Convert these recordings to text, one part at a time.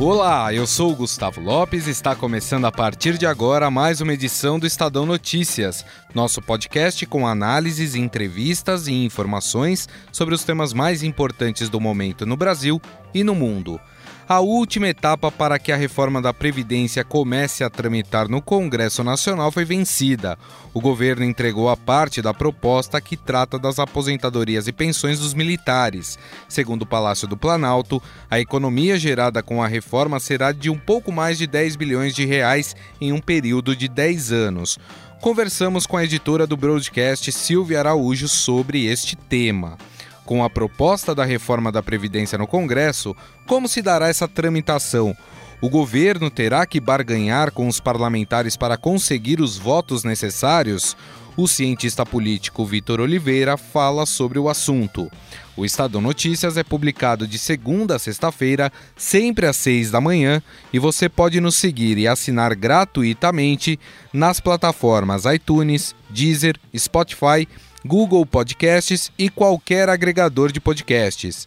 Olá, eu sou o Gustavo Lopes e está começando a partir de agora mais uma edição do Estadão Notícias, nosso podcast com análises, entrevistas e informações sobre os temas mais importantes do momento no Brasil e no mundo a última etapa para que a reforma da Previdência comece a tramitar no Congresso Nacional foi vencida. O governo entregou a parte da proposta que trata das aposentadorias e pensões dos militares. Segundo o Palácio do Planalto, a economia gerada com a reforma será de um pouco mais de 10 bilhões de reais em um período de 10 anos. Conversamos com a editora do broadcast Silvia Araújo sobre este tema. Com a proposta da reforma da Previdência no Congresso, como se dará essa tramitação? O governo terá que barganhar com os parlamentares para conseguir os votos necessários? O cientista político Vitor Oliveira fala sobre o assunto. O Estadão Notícias é publicado de segunda a sexta-feira, sempre às seis da manhã, e você pode nos seguir e assinar gratuitamente nas plataformas iTunes, Deezer, Spotify Google Podcasts e qualquer agregador de podcasts.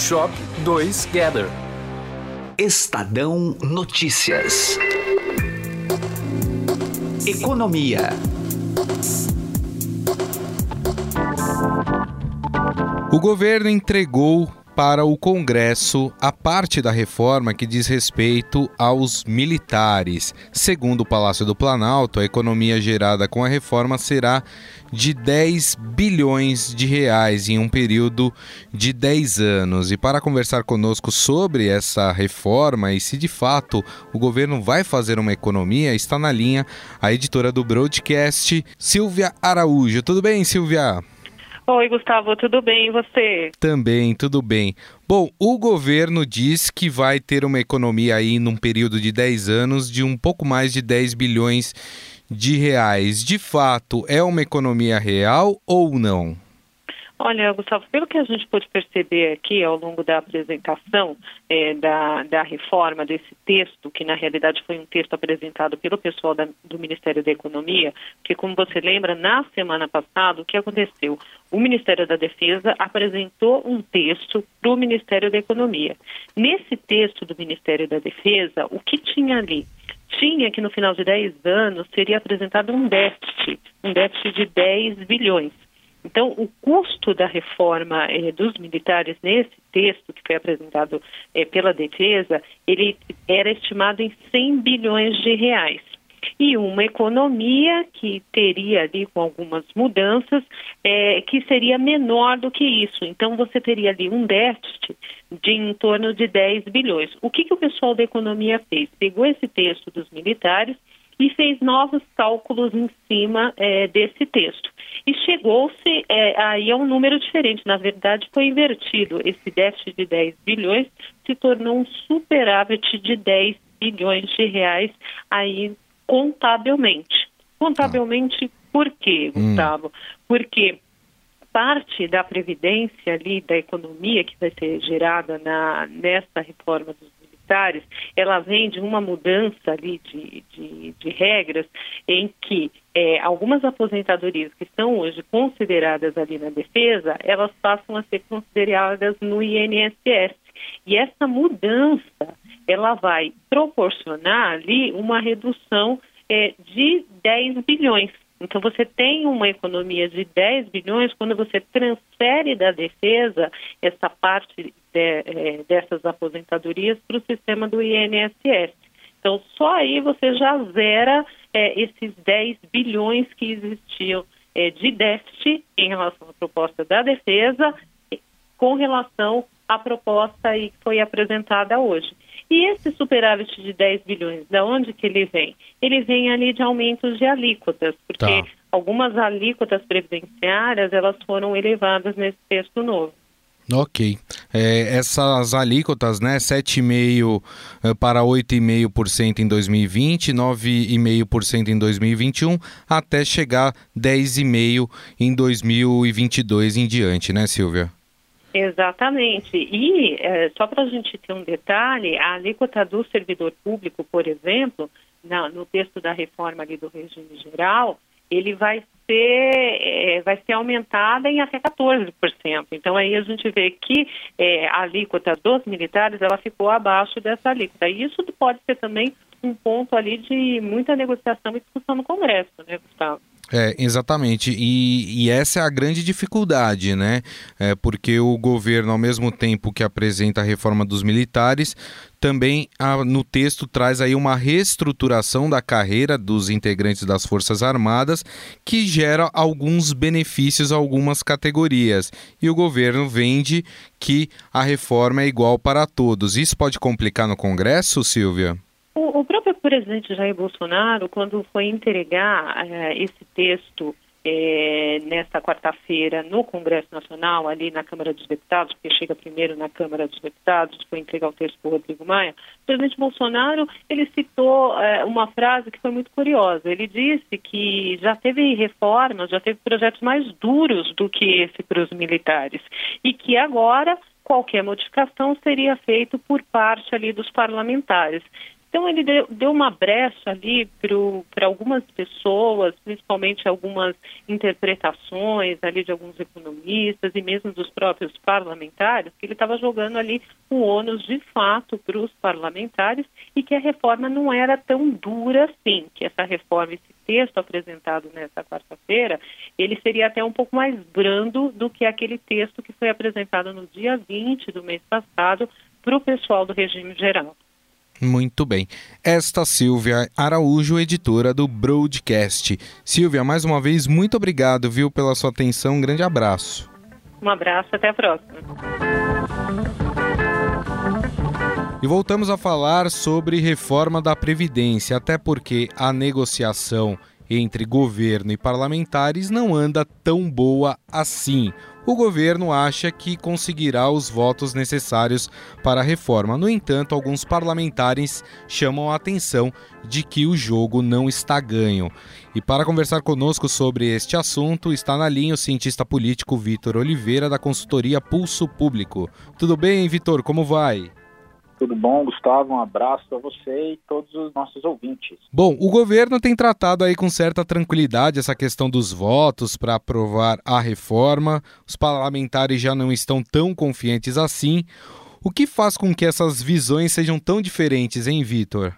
Shop 2 Gather. Estadão Notícias. Economia. O governo entregou para o Congresso a parte da reforma que diz respeito aos militares. Segundo o Palácio do Planalto, a economia gerada com a reforma será de 10 bilhões de reais em um período de 10 anos. E para conversar conosco sobre essa reforma e se de fato o governo vai fazer uma economia, está na linha a editora do Broadcast, Silvia Araújo. Tudo bem, Silvia? Oi, Gustavo, tudo bem e você? Também, tudo bem. Bom, o governo diz que vai ter uma economia aí num período de 10 anos de um pouco mais de 10 bilhões de reais. De fato, é uma economia real ou não? Olha, Gustavo, pelo que a gente pôde perceber aqui ao longo da apresentação é, da, da reforma desse texto, que na realidade foi um texto apresentado pelo pessoal da, do Ministério da Economia, que, como você lembra, na semana passada, o que aconteceu? O Ministério da Defesa apresentou um texto para o Ministério da Economia. Nesse texto do Ministério da Defesa, o que tinha ali? Tinha que no final de 10 anos seria apresentado um déficit, um déficit de 10 bilhões. Então, o custo da reforma eh, dos militares nesse texto que foi apresentado eh, pela defesa, ele era estimado em 100 bilhões de reais. E uma economia que teria ali com algumas mudanças, eh, que seria menor do que isso. Então, você teria ali um déficit de em torno de 10 bilhões. O que, que o pessoal da economia fez? Pegou esse texto dos militares e fez novos cálculos em cima é, desse texto. E chegou-se é, aí a um número diferente. Na verdade, foi invertido. Esse déficit de 10 bilhões se tornou um superávit de 10 bilhões de reais aí contabilmente. Contabilmente, por quê, hum. Gustavo? Hum. Porque parte da previdência ali, da economia que vai ser gerada na, nessa reforma dos ela vem de uma mudança ali de, de, de regras em que é, algumas aposentadorias que estão hoje consideradas ali na defesa, elas passam a ser consideradas no INSS. E essa mudança, ela vai proporcionar ali uma redução é, de 10 bilhões então, você tem uma economia de 10 bilhões quando você transfere da defesa essa parte de, é, dessas aposentadorias para o sistema do INSS. Então, só aí você já zera é, esses 10 bilhões que existiam é, de déficit em relação à proposta da defesa com relação a proposta aí que foi apresentada hoje. E esse superávit de 10 bilhões, de onde que ele vem? Ele vem ali de aumentos de alíquotas, porque tá. algumas alíquotas previdenciárias elas foram elevadas nesse texto novo. Ok. É, essas alíquotas, né, 7,5% eh, para 8,5% em 2020, 9,5% em 2021, até chegar 10,5% em 2022 em diante, né, Silvia? Exatamente. E, é, só para a gente ter um detalhe, a alíquota do servidor público, por exemplo, na, no texto da reforma ali do regime geral, ele vai ser, é, vai ser aumentada em até 14%. Então aí a gente vê que é, a alíquota dos militares ela ficou abaixo dessa alíquota. E isso pode ser também um ponto ali de muita negociação e discussão no Congresso, né, Gustavo? É, exatamente. E, e, essa é a grande dificuldade, né? É porque o governo, ao mesmo tempo que apresenta a reforma dos militares, também a, no texto traz aí uma reestruturação da carreira dos integrantes das Forças Armadas que gera alguns benefícios a algumas categorias. E o governo vende que a reforma é igual para todos. Isso pode complicar no Congresso, Silvia? O, o próprio presidente Jair Bolsonaro, quando foi entregar uh, esse texto é, nesta quarta-feira no Congresso Nacional, ali na Câmara dos Deputados, porque chega primeiro na Câmara dos Deputados, foi entregar o texto para Rodrigo Maia, o presidente Bolsonaro, ele citou é, uma frase que foi muito curiosa. Ele disse que já teve reformas, já teve projetos mais duros do que esse para os militares, e que agora qualquer modificação seria feito por parte ali dos parlamentares. Então ele deu, deu uma brecha ali para algumas pessoas, principalmente algumas interpretações ali de alguns economistas e mesmo dos próprios parlamentares, que ele estava jogando ali o ônus de fato para os parlamentares e que a reforma não era tão dura assim, que essa reforma, esse texto apresentado nessa quarta-feira, ele seria até um pouco mais brando do que aquele texto que foi apresentado no dia 20 do mês passado para o pessoal do regime geral. Muito bem. Esta Silvia Araújo, editora do Broadcast. Silvia, mais uma vez, muito obrigado, viu, pela sua atenção. Um grande abraço. Um abraço, até a próxima. E voltamos a falar sobre reforma da Previdência, até porque a negociação entre governo e parlamentares não anda tão boa assim o governo acha que conseguirá os votos necessários para a reforma. No entanto, alguns parlamentares chamam a atenção de que o jogo não está ganho. E para conversar conosco sobre este assunto, está na linha o cientista político Vitor Oliveira, da consultoria Pulso Público. Tudo bem, Vitor? Como vai? Tudo bom, Gustavo? Um abraço para você e todos os nossos ouvintes. Bom, o governo tem tratado aí com certa tranquilidade essa questão dos votos para aprovar a reforma. Os parlamentares já não estão tão confiantes assim. O que faz com que essas visões sejam tão diferentes, hein, Vitor?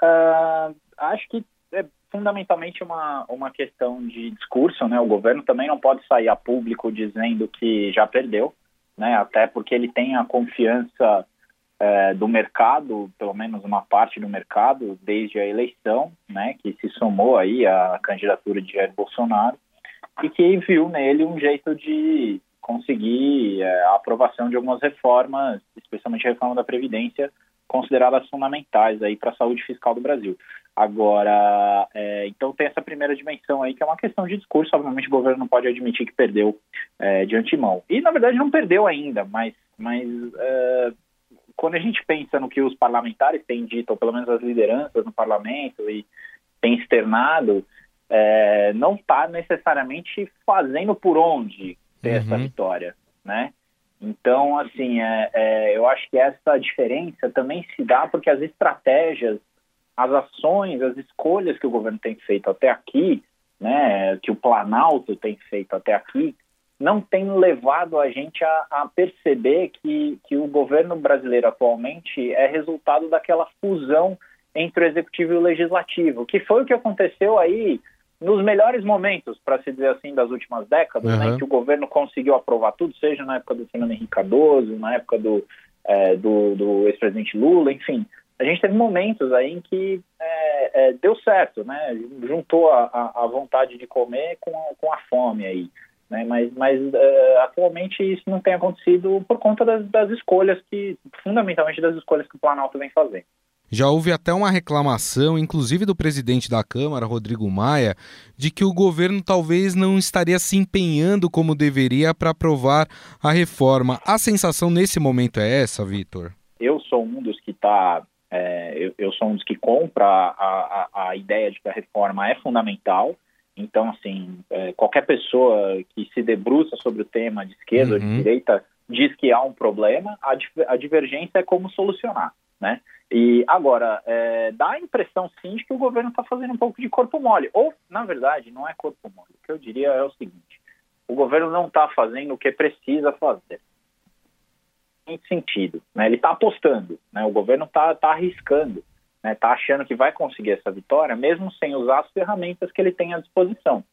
Uh, acho que é fundamentalmente uma, uma questão de discurso, né? O governo também não pode sair a público dizendo que já perdeu, né? Até porque ele tem a confiança é, do mercado, pelo menos uma parte do mercado, desde a eleição, né, que se somou aí à candidatura de Jair Bolsonaro e que viu nele um jeito de conseguir é, a aprovação de algumas reformas, especialmente a reforma da Previdência, consideradas fundamentais aí para a saúde fiscal do Brasil. Agora, é, então tem essa primeira dimensão aí que é uma questão de discurso. Obviamente o governo não pode admitir que perdeu é, de antemão. E na verdade não perdeu ainda, mas, mas é, quando a gente pensa no que os parlamentares têm dito, ou pelo menos as lideranças no parlamento e têm externado, é, não está necessariamente fazendo por onde ter uhum. essa vitória, né? Então, assim, é, é, eu acho que essa diferença também se dá porque as estratégias, as ações, as escolhas que o governo tem feito até aqui, né, que o Planalto tem feito até aqui, não tem levado a gente a, a, perceber que, que o governo brasileiro atualmente é resultado daquela fusão entre o executivo e o legislativo, que foi o que aconteceu aí nos melhores momentos, para se dizer assim, das últimas décadas, uhum. né, que o governo conseguiu aprovar tudo, seja na época do Fernando Henrique Cardoso, na época do, é, do, do ex-presidente Lula, enfim. A gente teve momentos aí em que é, é, deu certo, né? Juntou a, a, a vontade de comer com a, com a fome aí. Né? Mas, mas uh, atualmente isso não tem acontecido por conta das, das escolhas que, fundamentalmente das escolhas que o Planalto vem fazendo. Já houve até uma reclamação, inclusive do presidente da Câmara, Rodrigo Maia, de que o governo talvez não estaria se empenhando como deveria para aprovar a reforma. A sensação nesse momento é essa, Vitor? Eu sou um dos que está. É, eu, eu, sou um dos que compra a, a, a, ideia de que a reforma é fundamental. Então, assim, é, qualquer pessoa que se debruça sobre o tema de esquerda ou de uhum. direita diz que há um problema, a, a divergência é como solucionar, né? E agora, é, dá a impressão sim de que o governo está fazendo um pouco de corpo mole. Ou, na verdade, não é corpo mole. O que eu diria é o seguinte: o governo não está fazendo o que precisa fazer. Em sentido, né? ele está apostando, né? o governo está tá arriscando, está né? Tá achando que vai conseguir essa vitória, mesmo sem usar as ferramentas que ele tem à disposição.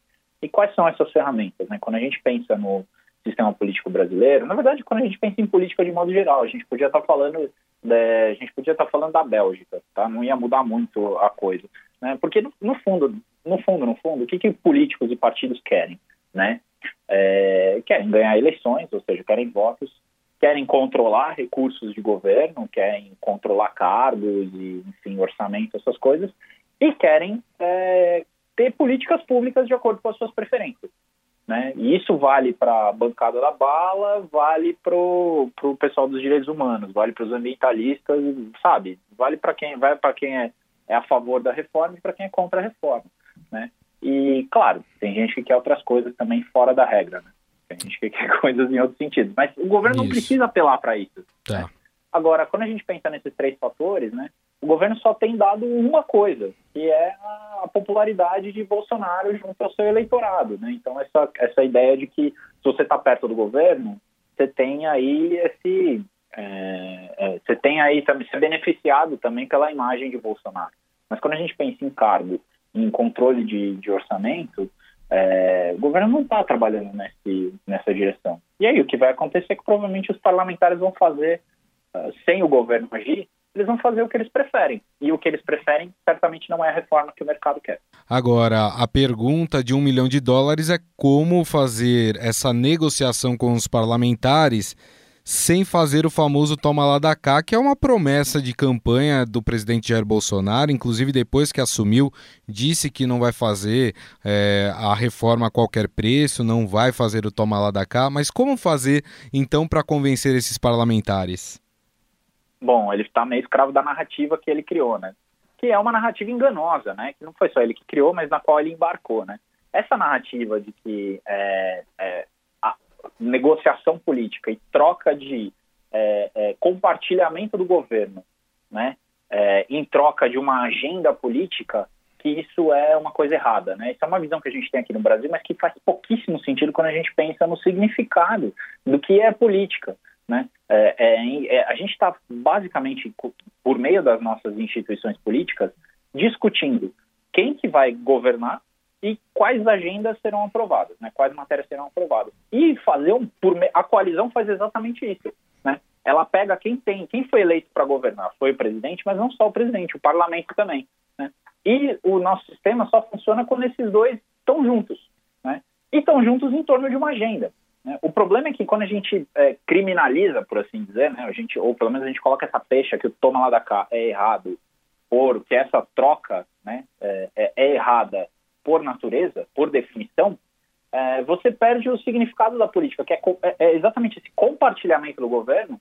E quais são essas ferramentas? Né? Quando a gente pensa no sistema político brasileiro, na verdade, quando a gente pensa em política de modo geral, a gente podia estar tá falando a gente podia estar falando da Bélgica, tá? Não ia mudar muito a coisa, né? Porque no, no fundo, no fundo, no fundo, o que, que políticos e partidos querem, né? É, querem ganhar eleições, ou seja, querem votos, querem controlar recursos de governo, querem controlar cargos e, enfim, orçamento, essas coisas, e querem é, ter políticas públicas de acordo com as suas preferências. Né? E isso vale para a bancada da bala, vale para o pessoal dos direitos humanos, vale para os ambientalistas, sabe? Vale para quem vai para quem é, é, a favor da reforma e para quem é contra a reforma, né? E claro, tem gente que quer outras coisas também fora da regra, né? Tem gente que quer coisas em outros sentidos, mas o governo isso. não precisa apelar para isso. Tá. Né? Agora, quando a gente pensa nesses três fatores, né? o governo só tem dado uma coisa, que é a popularidade de Bolsonaro junto ao seu eleitorado. Né? Então, essa, essa ideia de que se você está perto do governo, você tem aí esse. É, é, você tem aí também ser beneficiado também pela imagem de Bolsonaro. Mas quando a gente pensa em cargo, em controle de, de orçamento, é, o governo não está trabalhando nesse, nessa direção. E aí o que vai acontecer é que provavelmente os parlamentares vão fazer, uh, sem o governo agir, eles vão fazer o que eles preferem. E o que eles preferem certamente não é a reforma que o mercado quer. Agora, a pergunta de um milhão de dólares é como fazer essa negociação com os parlamentares sem fazer o famoso toma lá da cá, que é uma promessa de campanha do presidente Jair Bolsonaro, inclusive depois que assumiu, disse que não vai fazer é, a reforma a qualquer preço, não vai fazer o toma lá da cá, mas como fazer então para convencer esses parlamentares? Bom, ele está meio escravo da narrativa que ele criou, né? Que é uma narrativa enganosa, né? Que não foi só ele que criou, mas na qual ele embarcou, né? Essa narrativa de que é, é, negociação política e troca de é, é compartilhamento do governo, né? É, em troca de uma agenda política, que isso é uma coisa errada, né? Isso é uma visão que a gente tem aqui no Brasil, mas que faz pouquíssimo sentido quando a gente pensa no significado do que é política. Né? É, é, é, a gente está basicamente, por meio das nossas instituições políticas, discutindo quem que vai governar e quais agendas serão aprovadas, né? quais matérias serão aprovadas. E fazer um, por, a coalizão faz exatamente isso. Né? Ela pega quem tem, quem foi eleito para governar, foi o presidente, mas não só o presidente, o parlamento também. Né? E o nosso sistema só funciona quando esses dois estão juntos. Né? E estão juntos em torno de uma agenda. Né? O problema é que quando a gente é, criminaliza, por assim dizer, né, a gente, ou pelo menos a gente coloca essa pecha que o toma lá da cá é errado, por que essa troca né, é, é, é errada por natureza, por definição, é, você perde o significado da política, que é, é, é exatamente esse compartilhamento do governo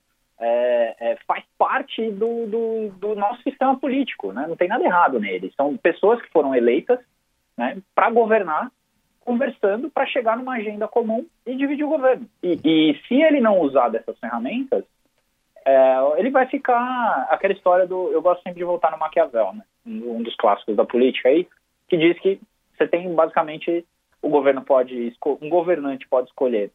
faz parte do, do, do, nosso sistema político, né? não tem nada errado nele. São pessoas que foram eleitas né, para governar conversando para chegar numa agenda comum e dividir o governo. E, e se ele não usar dessas ferramentas, é, ele vai ficar aquela história do. Eu gosto sempre de voltar no Maquiavel, né? um dos clássicos da política aí, que diz que você tem basicamente o governo pode um governante pode escolher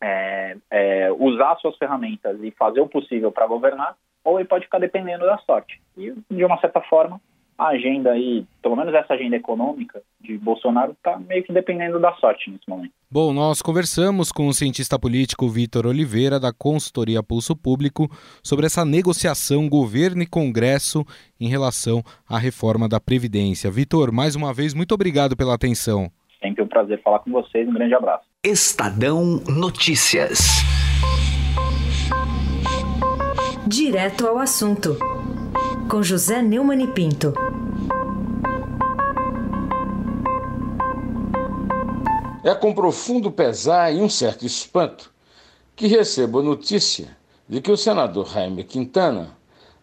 é, é, usar suas ferramentas e fazer o possível para governar, ou ele pode ficar dependendo da sorte. E de uma certa forma a agenda aí, pelo menos essa agenda econômica de Bolsonaro, está meio que dependendo da sorte nesse momento. Bom, nós conversamos com o cientista político Vitor Oliveira, da consultoria Pulso Público, sobre essa negociação governo e Congresso em relação à reforma da Previdência. Vitor, mais uma vez, muito obrigado pela atenção. Sempre um prazer falar com vocês. Um grande abraço. Estadão Notícias. Direto ao assunto. Com José Neumann e Pinto. É com profundo pesar e um certo espanto que recebo a notícia de que o senador Jaime Quintana,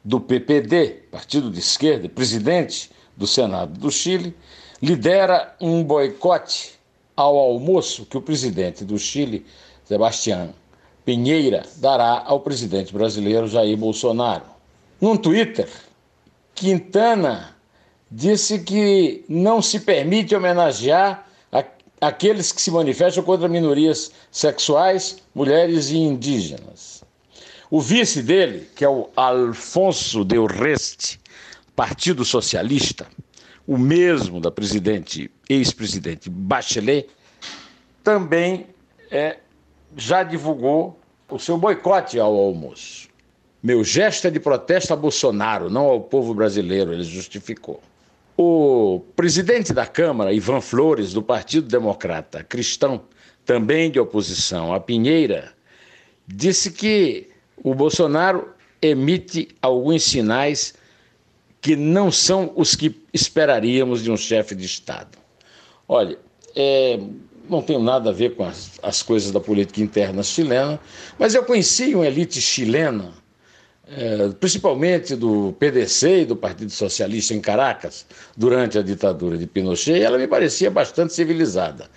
do PPD, partido de esquerda, presidente do Senado do Chile, lidera um boicote ao almoço que o presidente do Chile, Sebastião Pinheira, dará ao presidente brasileiro Jair Bolsonaro. Num Twitter, Quintana disse que não se permite homenagear aqueles que se manifestam contra minorias sexuais, mulheres e indígenas. O vice dele, que é o Alfonso Del Reste, Partido Socialista, o mesmo da presidente, ex-presidente Bachelet, também é, já divulgou o seu boicote ao almoço. Meu gesto é de protesto a Bolsonaro, não ao povo brasileiro, ele justificou. O presidente da Câmara, Ivan Flores, do Partido Democrata Cristão, também de oposição a Pinheira, disse que o Bolsonaro emite alguns sinais que não são os que esperaríamos de um chefe de Estado. Olha, é, não tenho nada a ver com as, as, coisas da política interna chilena, mas eu conheci uma elite chilena é, principalmente do PDC e do Partido Socialista em Caracas, durante a ditadura de Pinochet, ela me parecia bastante civilizada.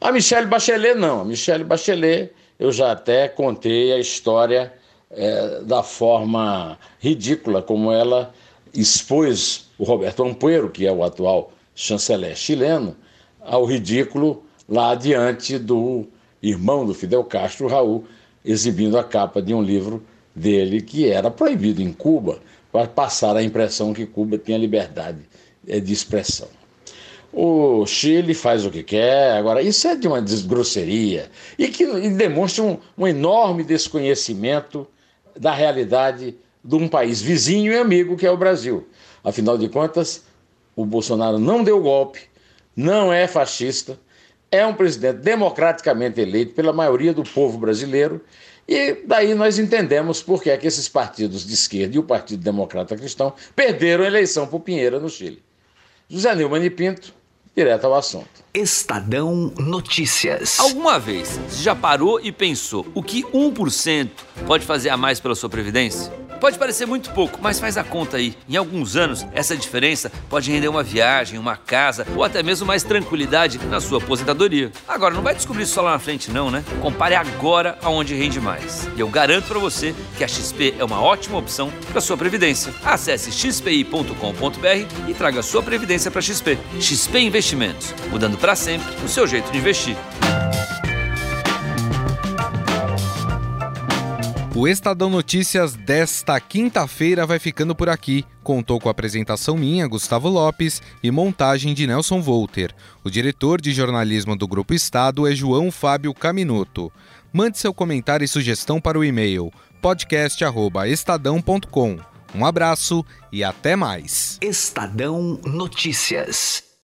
A Michelle Bachelet, não. A Michelle Bachelet, eu já até contei a história é, da forma ridícula como ela expôs o Roberto Ampuero, que é o atual chanceler chileno, ao ridículo lá diante do irmão do Fidel Castro, Raul, exibindo a capa de um livro dele que era proibido em Cuba para passar a impressão que Cuba tinha liberdade eh, de expressão. O Chile faz o que quer, agora isso é de uma desgrosseria e que e demonstra um, um enorme desconhecimento da realidade de um país vizinho e amigo que é o Brasil. Afinal de contas, o Bolsonaro não deu golpe, não é fascista, é um presidente democraticamente eleito pela maioria do povo brasileiro e daí nós entendemos por que, é que esses partidos de esquerda e o Partido Democrata Cristão perderam a eleição por Pinheira no Chile. José Neumann e Pinto, direto ao assunto. Estadão Notícias. Alguma vez você já parou e pensou o que 1% pode fazer a mais pela sua previdência? Pode parecer muito pouco, mas faz a conta aí. Em alguns anos, essa diferença pode render uma viagem, uma casa ou até mesmo mais tranquilidade na sua aposentadoria. Agora, não vai descobrir isso só lá na frente, não, né? Compare agora aonde rende mais. E eu garanto para você que a XP é uma ótima opção para sua previdência. Acesse xpi.com.br e traga sua previdência para XP. XP Investimentos, mudando para sempre o seu jeito de investir. O Estadão Notícias desta quinta-feira vai ficando por aqui. Contou com a apresentação minha, Gustavo Lopes, e montagem de Nelson Volter. O diretor de jornalismo do Grupo Estado é João Fábio Caminoto. Mande seu comentário e sugestão para o e-mail podcast@estadão.com. Um abraço e até mais. Estadão Notícias.